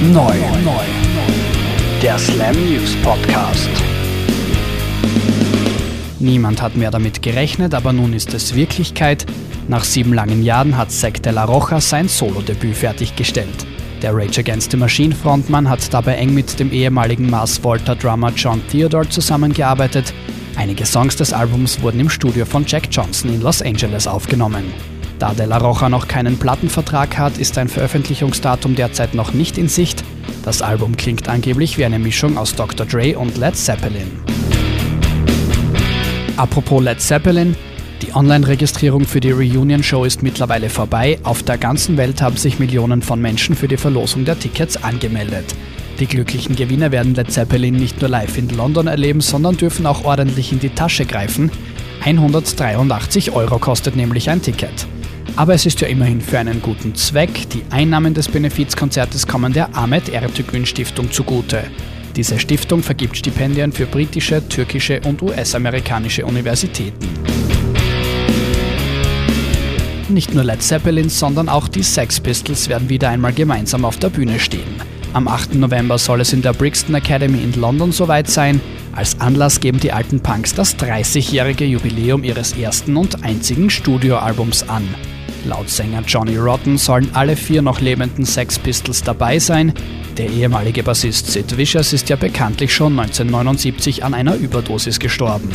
neu. Der Slam News Podcast. Niemand hat mehr damit gerechnet, aber nun ist es Wirklichkeit. Nach sieben langen Jahren hat Zack de la Rocha sein Solo-Debüt fertiggestellt. Der Rage Against the Machine Frontmann hat dabei eng mit dem ehemaligen Mars Volta Drummer John Theodore zusammengearbeitet. Einige Songs des Albums wurden im Studio von Jack Johnson in Los Angeles aufgenommen. Da De La Rocha noch keinen Plattenvertrag hat, ist ein Veröffentlichungsdatum derzeit noch nicht in Sicht. Das Album klingt angeblich wie eine Mischung aus Dr. Dre und Led Zeppelin. Apropos Led Zeppelin, die Online-Registrierung für die Reunion-Show ist mittlerweile vorbei. Auf der ganzen Welt haben sich Millionen von Menschen für die Verlosung der Tickets angemeldet. Die glücklichen Gewinner werden Led Zeppelin nicht nur live in London erleben, sondern dürfen auch ordentlich in die Tasche greifen. 183 Euro kostet nämlich ein Ticket. Aber es ist ja immerhin für einen guten Zweck. Die Einnahmen des Benefizkonzertes kommen der Ahmet Ertugün Stiftung zugute. Diese Stiftung vergibt Stipendien für britische, türkische und US-amerikanische Universitäten. Nicht nur Led Zeppelin, sondern auch die Sex Pistols werden wieder einmal gemeinsam auf der Bühne stehen. Am 8. November soll es in der Brixton Academy in London soweit sein. Als Anlass geben die alten Punks das 30-jährige Jubiläum ihres ersten und einzigen Studioalbums an. Laut Sänger Johnny Rotten sollen alle vier noch lebenden Sex Pistols dabei sein. Der ehemalige Bassist Sid Vicious ist ja bekanntlich schon 1979 an einer Überdosis gestorben.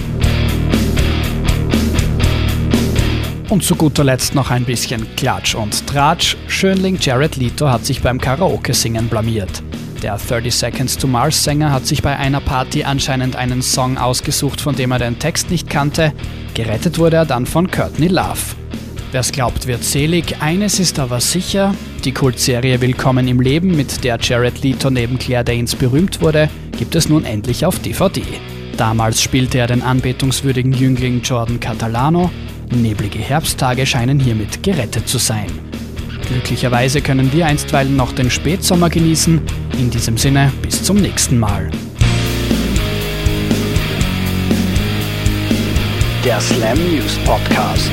Und zu guter Letzt noch ein bisschen Klatsch und Tratsch. Schönling Jared Leto hat sich beim Karaoke-Singen blamiert. Der 30 Seconds to Mars Sänger hat sich bei einer Party anscheinend einen Song ausgesucht, von dem er den Text nicht kannte. Gerettet wurde er dann von Courtney Love. Wer's glaubt, wird selig. Eines ist aber sicher: Die Kultserie Willkommen im Leben, mit der Jared Leto neben Claire Danes berühmt wurde, gibt es nun endlich auf DVD. Damals spielte er den anbetungswürdigen Jüngling Jordan Catalano. Neblige Herbsttage scheinen hiermit gerettet zu sein. Glücklicherweise können wir einstweilen noch den Spätsommer genießen. In diesem Sinne, bis zum nächsten Mal. Der Slam News Podcast.